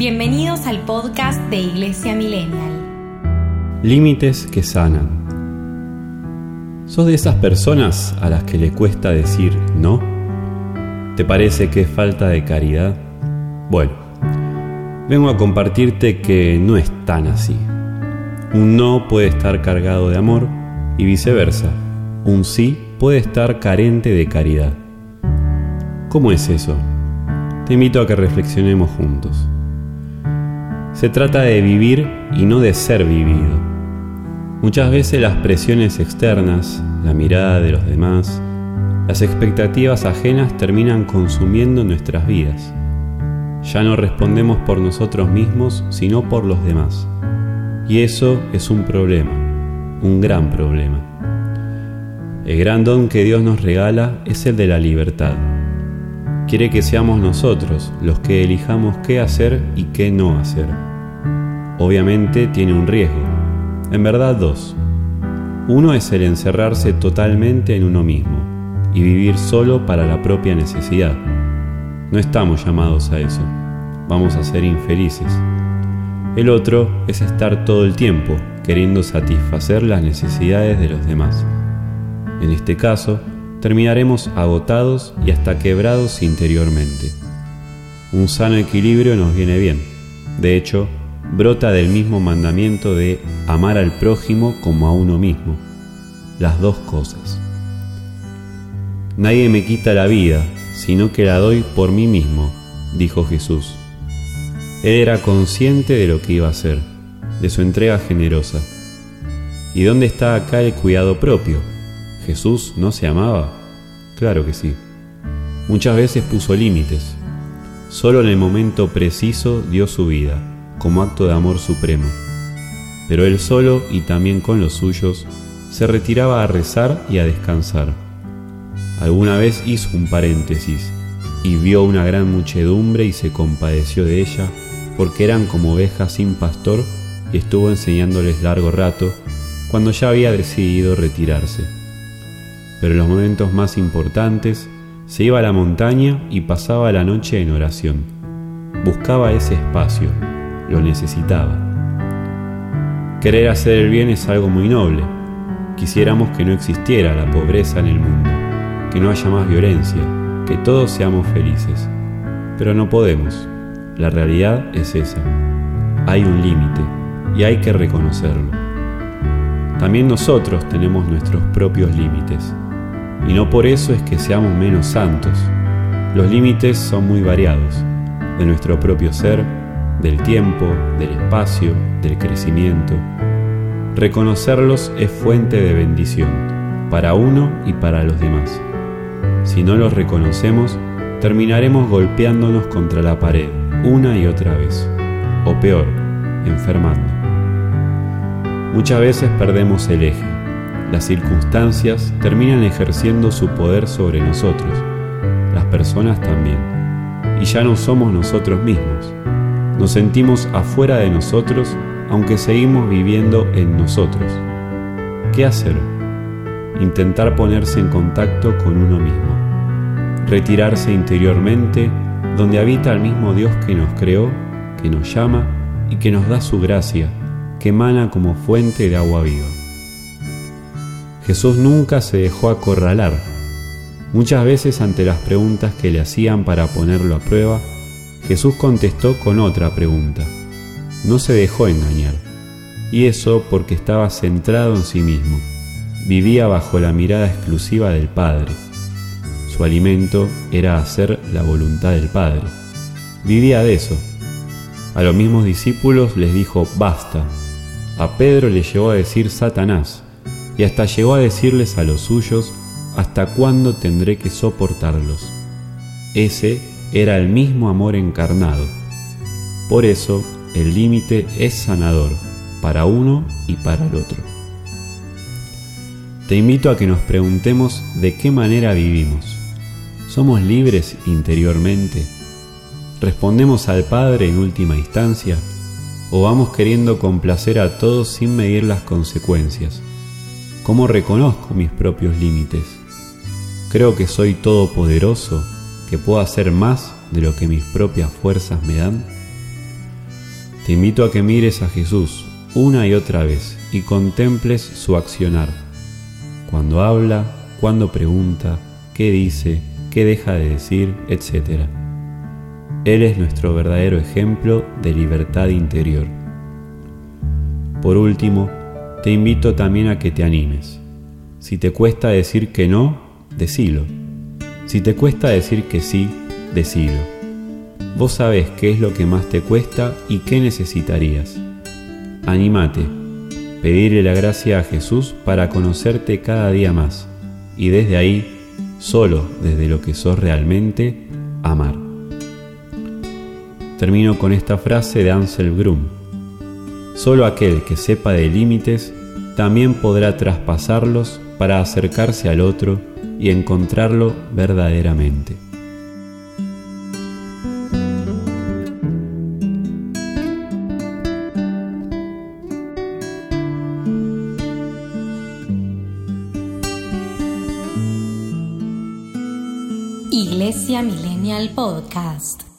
Bienvenidos al podcast de Iglesia Millennial. Límites que sanan. ¿Sos de esas personas a las que le cuesta decir no? ¿Te parece que es falta de caridad? Bueno, vengo a compartirte que no es tan así. Un no puede estar cargado de amor y viceversa. Un sí puede estar carente de caridad. ¿Cómo es eso? Te invito a que reflexionemos juntos. Se trata de vivir y no de ser vivido. Muchas veces las presiones externas, la mirada de los demás, las expectativas ajenas terminan consumiendo nuestras vidas. Ya no respondemos por nosotros mismos, sino por los demás. Y eso es un problema, un gran problema. El gran don que Dios nos regala es el de la libertad. Quiere que seamos nosotros los que elijamos qué hacer y qué no hacer obviamente tiene un riesgo. En verdad dos. Uno es el encerrarse totalmente en uno mismo y vivir solo para la propia necesidad. No estamos llamados a eso. Vamos a ser infelices. El otro es estar todo el tiempo queriendo satisfacer las necesidades de los demás. En este caso, terminaremos agotados y hasta quebrados interiormente. Un sano equilibrio nos viene bien. De hecho, brota del mismo mandamiento de amar al prójimo como a uno mismo, las dos cosas. Nadie me quita la vida, sino que la doy por mí mismo, dijo Jesús. Él era consciente de lo que iba a hacer, de su entrega generosa. ¿Y dónde está acá el cuidado propio? ¿Jesús no se amaba? Claro que sí. Muchas veces puso límites. Solo en el momento preciso dio su vida como acto de amor supremo. Pero él solo y también con los suyos se retiraba a rezar y a descansar. Alguna vez hizo un paréntesis y vio una gran muchedumbre y se compadeció de ella porque eran como ovejas sin pastor y estuvo enseñándoles largo rato cuando ya había decidido retirarse. Pero en los momentos más importantes se iba a la montaña y pasaba la noche en oración. Buscaba ese espacio, lo necesitaba. Querer hacer el bien es algo muy noble. Quisiéramos que no existiera la pobreza en el mundo, que no haya más violencia, que todos seamos felices. Pero no podemos. La realidad es esa. Hay un límite y hay que reconocerlo. También nosotros tenemos nuestros propios límites. Y no por eso es que seamos menos santos. Los límites son muy variados, de nuestro propio ser, del tiempo, del espacio, del crecimiento. Reconocerlos es fuente de bendición para uno y para los demás. Si no los reconocemos, terminaremos golpeándonos contra la pared una y otra vez, o peor, enfermando. Muchas veces perdemos el eje. Las circunstancias terminan ejerciendo su poder sobre nosotros, las personas también, y ya no somos nosotros mismos, nos sentimos afuera de nosotros aunque seguimos viviendo en nosotros. ¿Qué hacer? Intentar ponerse en contacto con uno mismo. Retirarse interiormente donde habita el mismo Dios que nos creó, que nos llama y que nos da su gracia, que emana como fuente de agua viva. Jesús nunca se dejó acorralar. Muchas veces ante las preguntas que le hacían para ponerlo a prueba, Jesús contestó con otra pregunta. No se dejó engañar, y eso porque estaba centrado en sí mismo. Vivía bajo la mirada exclusiva del Padre. Su alimento era hacer la voluntad del Padre. Vivía de eso. A los mismos discípulos les dijo, basta. A Pedro le llegó a decir Satanás, y hasta llegó a decirles a los suyos, ¿hasta cuándo tendré que soportarlos? Ese era el mismo amor encarnado. Por eso, el límite es sanador para uno y para el otro. Te invito a que nos preguntemos de qué manera vivimos. ¿Somos libres interiormente? ¿Respondemos al Padre en última instancia? ¿O vamos queriendo complacer a todos sin medir las consecuencias? ¿Cómo reconozco mis propios límites? ¿Creo que soy todopoderoso que puedo hacer más de lo que mis propias fuerzas me dan? Te invito a que mires a Jesús una y otra vez y contemples su accionar. Cuando habla, cuando pregunta, qué dice, qué deja de decir, etc. Él es nuestro verdadero ejemplo de libertad interior. Por último, te invito también a que te animes. Si te cuesta decir que no, decilo. Si te cuesta decir que sí, decilo. Vos sabés qué es lo que más te cuesta y qué necesitarías. Anímate, pedirle la gracia a Jesús para conocerte cada día más y desde ahí, solo desde lo que sos realmente, amar. Termino con esta frase de Ansel Brum. Solo aquel que sepa de límites también podrá traspasarlos para acercarse al otro y encontrarlo verdaderamente. Iglesia Millennial Podcast.